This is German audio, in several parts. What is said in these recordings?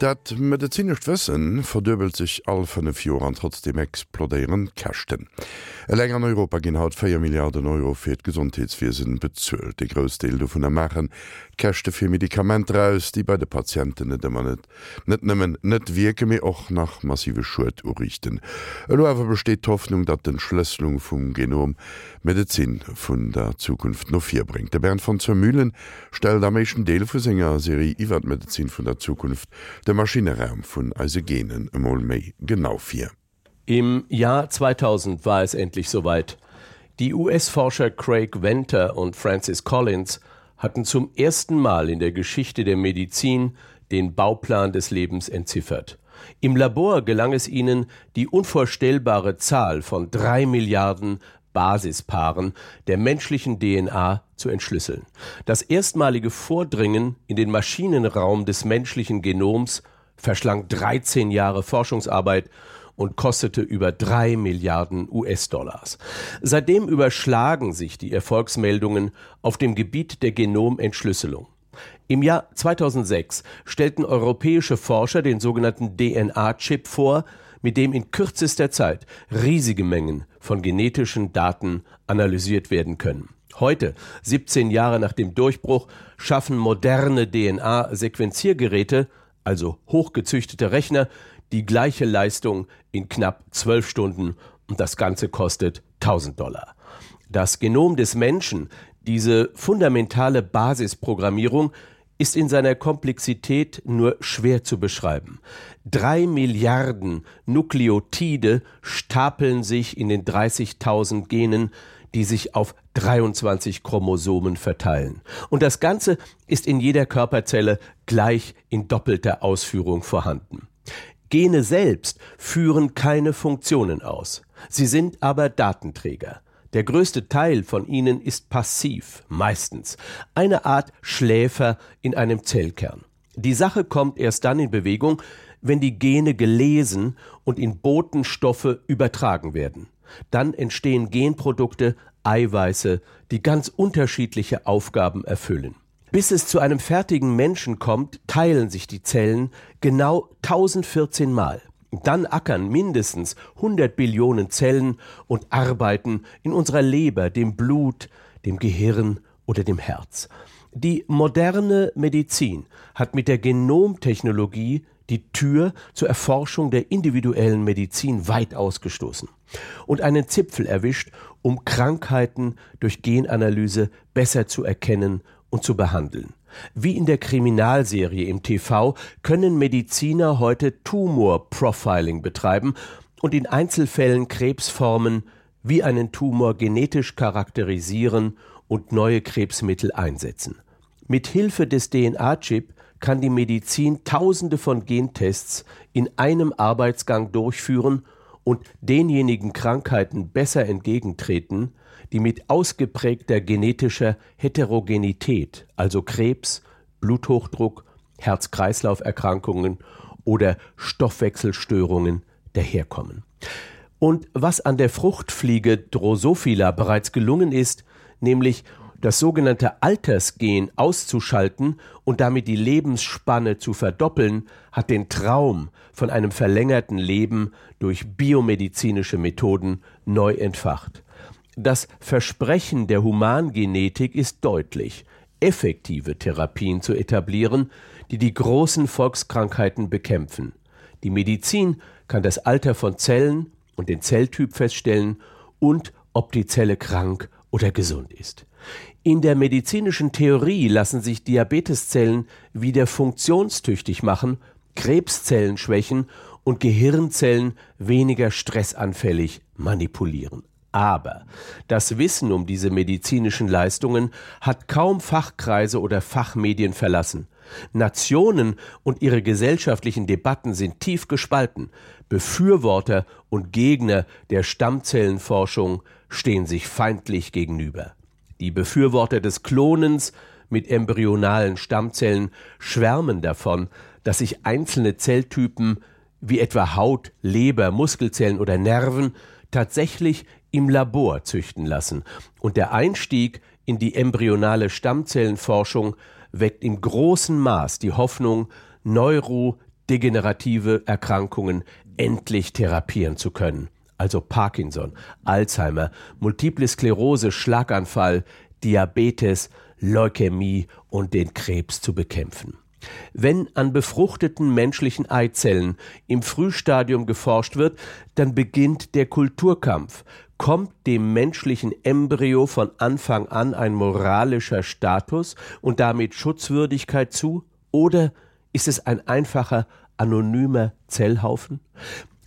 Dat medizinisch Wëssen verdöbelt sich all Fior an trotzdem explodeieren kachten. E leng an Europa gin haut 4 Milliarden Euro fir d Gesundheitswesen bezzult. De grösste du vun der Machen kächte fir Medikament auss, die bei de Patienten net immer net net nëmmen net wieke mé och nach massive Schuld urichten. Elower besteht Hoffnung, dat den Schlüsselung vum Genom Medizin vun der Zukunft no vier bringt. Der Bern von Zermühlen stel der méschen Deel vu Sänger Serie Iwer Medizin vun der Zukunft der Maschineraum vun Eisegenen emmol méi genau fir. Im Jahr 2000 war es endlich soweit. Die US-Forscher Craig Venter und Francis Collins hatten zum ersten Mal in der Geschichte der Medizin den Bauplan des Lebens entziffert. Im Labor gelang es ihnen, die unvorstellbare Zahl von drei Milliarden Basispaaren der menschlichen DNA zu entschlüsseln. Das erstmalige Vordringen in den Maschinenraum des menschlichen Genoms verschlang 13 Jahre Forschungsarbeit und kostete über drei Milliarden US-Dollars. Seitdem überschlagen sich die Erfolgsmeldungen auf dem Gebiet der Genomentschlüsselung. Im Jahr 2006 stellten europäische Forscher den sogenannten DNA-Chip vor, mit dem in kürzester Zeit riesige Mengen von genetischen Daten analysiert werden können. Heute, 17 Jahre nach dem Durchbruch, schaffen moderne DNA-Sequenziergeräte, also hochgezüchtete Rechner, die gleiche Leistung in knapp zwölf Stunden und das Ganze kostet 1000 Dollar. Das Genom des Menschen, diese fundamentale Basisprogrammierung, ist in seiner Komplexität nur schwer zu beschreiben. Drei Milliarden Nukleotide stapeln sich in den 30.000 Genen, die sich auf 23 Chromosomen verteilen. Und das Ganze ist in jeder Körperzelle gleich in doppelter Ausführung vorhanden. Gene selbst führen keine Funktionen aus. Sie sind aber Datenträger. Der größte Teil von ihnen ist passiv, meistens eine Art Schläfer in einem Zellkern. Die Sache kommt erst dann in Bewegung, wenn die Gene gelesen und in Botenstoffe übertragen werden. Dann entstehen Genprodukte, Eiweiße, die ganz unterschiedliche Aufgaben erfüllen. Bis es zu einem fertigen Menschen kommt, teilen sich die Zellen genau 1014 Mal. Dann ackern mindestens 100 Billionen Zellen und arbeiten in unserer Leber, dem Blut, dem Gehirn oder dem Herz. Die moderne Medizin hat mit der Genomtechnologie die Tür zur Erforschung der individuellen Medizin weit ausgestoßen und einen Zipfel erwischt, um Krankheiten durch Genanalyse besser zu erkennen und zu behandeln. Wie in der Kriminalserie im TV können Mediziner heute Tumorprofiling betreiben und in Einzelfällen Krebsformen wie einen Tumor genetisch charakterisieren und neue Krebsmittel einsetzen. Mit Hilfe des DNA-Chip kann die Medizin Tausende von Gentests in einem Arbeitsgang durchführen und denjenigen Krankheiten besser entgegentreten, die mit ausgeprägter genetischer Heterogenität, also Krebs, Bluthochdruck, Herz-Kreislauf-Erkrankungen oder Stoffwechselstörungen daherkommen. Und was an der Fruchtfliege Drosophila bereits gelungen ist, nämlich das sogenannte Altersgen auszuschalten und damit die Lebensspanne zu verdoppeln, hat den Traum von einem verlängerten Leben durch biomedizinische Methoden neu entfacht. Das Versprechen der Humangenetik ist deutlich, effektive Therapien zu etablieren, die die großen Volkskrankheiten bekämpfen. Die Medizin kann das Alter von Zellen und den Zelltyp feststellen und ob die Zelle krank oder gesund ist. In der medizinischen Theorie lassen sich Diabeteszellen wieder funktionstüchtig machen, Krebszellen schwächen und Gehirnzellen weniger stressanfällig manipulieren. Aber das Wissen um diese medizinischen Leistungen hat kaum Fachkreise oder Fachmedien verlassen. Nationen und ihre gesellschaftlichen Debatten sind tief gespalten. Befürworter und Gegner der Stammzellenforschung stehen sich feindlich gegenüber. Die Befürworter des Klonens mit embryonalen Stammzellen schwärmen davon, dass sich einzelne Zelltypen wie etwa Haut, Leber, Muskelzellen oder Nerven tatsächlich im Labor züchten lassen, und der Einstieg in die embryonale Stammzellenforschung weckt im großen Maß die Hoffnung, Neuro degenerative Erkrankungen endlich therapieren zu können, also Parkinson, Alzheimer, multiple Sklerose, Schlaganfall, Diabetes, Leukämie und den Krebs zu bekämpfen. Wenn an befruchteten menschlichen Eizellen im Frühstadium geforscht wird, dann beginnt der Kulturkampf. Kommt dem menschlichen Embryo von Anfang an ein moralischer Status und damit Schutzwürdigkeit zu? Oder ist es ein einfacher, anonymer Zellhaufen?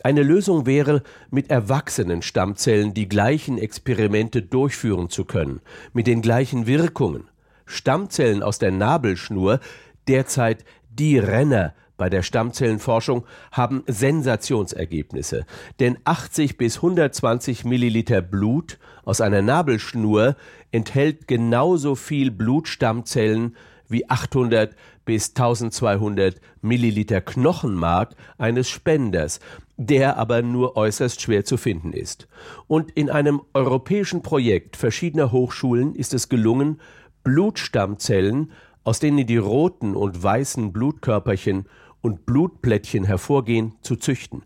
Eine Lösung wäre, mit erwachsenen Stammzellen die gleichen Experimente durchführen zu können, mit den gleichen Wirkungen. Stammzellen aus der Nabelschnur derzeit die Renner bei der Stammzellenforschung haben Sensationsergebnisse, denn 80 bis 120 Milliliter Blut aus einer Nabelschnur enthält genauso viel Blutstammzellen wie 800 bis 1200 Milliliter Knochenmark eines Spenders, der aber nur äußerst schwer zu finden ist. Und in einem europäischen Projekt verschiedener Hochschulen ist es gelungen, Blutstammzellen aus denen die roten und weißen Blutkörperchen und Blutplättchen hervorgehen, zu züchten.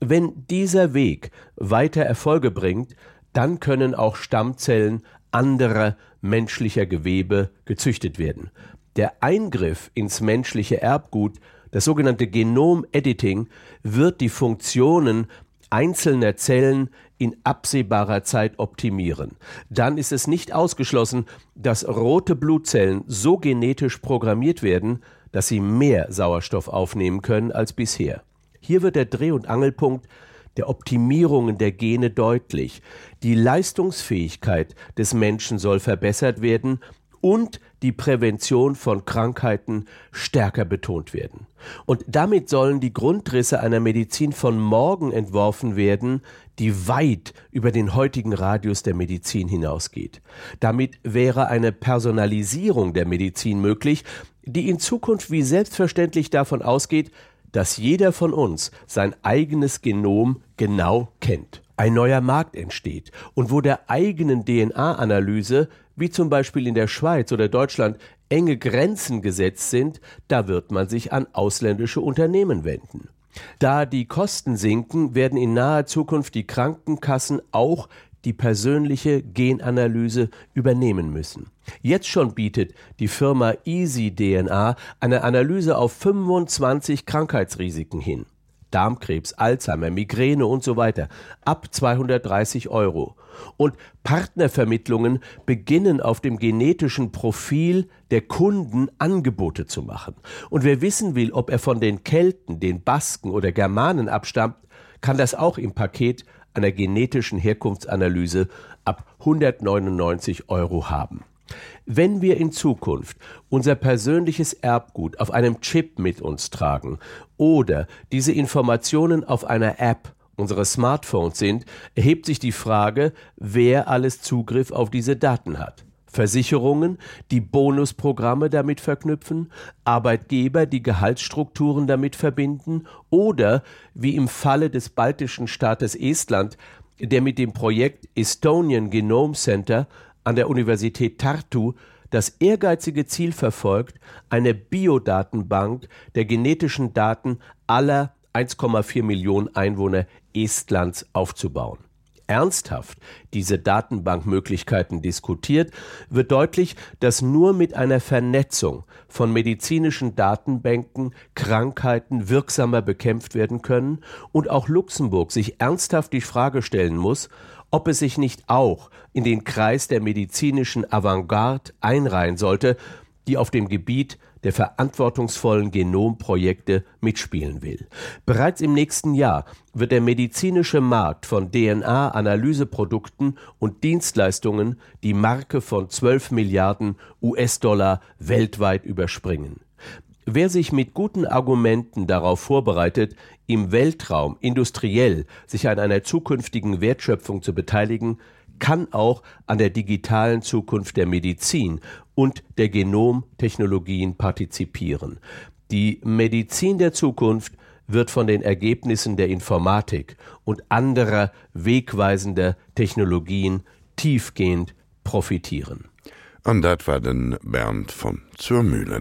Wenn dieser Weg weiter Erfolge bringt, dann können auch Stammzellen anderer menschlicher Gewebe gezüchtet werden. Der Eingriff ins menschliche Erbgut, das sogenannte Genomediting, wird die Funktionen einzelner Zellen in absehbarer Zeit optimieren. Dann ist es nicht ausgeschlossen, dass rote Blutzellen so genetisch programmiert werden, dass sie mehr Sauerstoff aufnehmen können als bisher. Hier wird der Dreh- und Angelpunkt der Optimierungen der Gene deutlich. Die Leistungsfähigkeit des Menschen soll verbessert werden und die Prävention von Krankheiten stärker betont werden. Und damit sollen die Grundrisse einer Medizin von morgen entworfen werden, die weit über den heutigen Radius der Medizin hinausgeht. Damit wäre eine Personalisierung der Medizin möglich, die in Zukunft wie selbstverständlich davon ausgeht, dass jeder von uns sein eigenes Genom genau kennt. Ein neuer Markt entsteht und wo der eigenen DNA-Analyse wie zum Beispiel in der Schweiz oder Deutschland enge Grenzen gesetzt sind, da wird man sich an ausländische Unternehmen wenden. Da die Kosten sinken, werden in naher Zukunft die Krankenkassen auch die persönliche Genanalyse übernehmen müssen. Jetzt schon bietet die Firma Easy DNA eine Analyse auf 25 Krankheitsrisiken hin. Darmkrebs, Alzheimer, Migräne und so weiter ab 230 Euro. Und Partnervermittlungen beginnen auf dem genetischen Profil der Kunden Angebote zu machen. Und wer wissen will, ob er von den Kelten, den Basken oder Germanen abstammt, kann das auch im Paket einer genetischen Herkunftsanalyse ab 199 Euro haben. Wenn wir in Zukunft unser persönliches Erbgut auf einem Chip mit uns tragen oder diese Informationen auf einer App unseres Smartphones sind, erhebt sich die Frage, wer alles Zugriff auf diese Daten hat. Versicherungen, die Bonusprogramme damit verknüpfen, Arbeitgeber, die Gehaltsstrukturen damit verbinden oder, wie im Falle des baltischen Staates Estland, der mit dem Projekt Estonian Genome Center an der Universität Tartu das ehrgeizige Ziel verfolgt, eine Biodatenbank der genetischen Daten aller 1,4 Millionen Einwohner Estlands aufzubauen. Ernsthaft diese Datenbankmöglichkeiten diskutiert, wird deutlich, dass nur mit einer Vernetzung von medizinischen Datenbanken Krankheiten wirksamer bekämpft werden können und auch Luxemburg sich ernsthaft die Frage stellen muss, ob es sich nicht auch in den Kreis der medizinischen Avantgarde einreihen sollte, die auf dem Gebiet der verantwortungsvollen Genomprojekte mitspielen will. Bereits im nächsten Jahr wird der medizinische Markt von DNA-Analyseprodukten und Dienstleistungen die Marke von 12 Milliarden US-Dollar weltweit überspringen. Wer sich mit guten Argumenten darauf vorbereitet, im Weltraum industriell sich an einer zukünftigen Wertschöpfung zu beteiligen, kann auch an der digitalen Zukunft der Medizin und der Genomtechnologien partizipieren. Die Medizin der Zukunft wird von den Ergebnissen der Informatik und anderer wegweisender Technologien tiefgehend profitieren. An dat war den Bernd von zur Mühlen.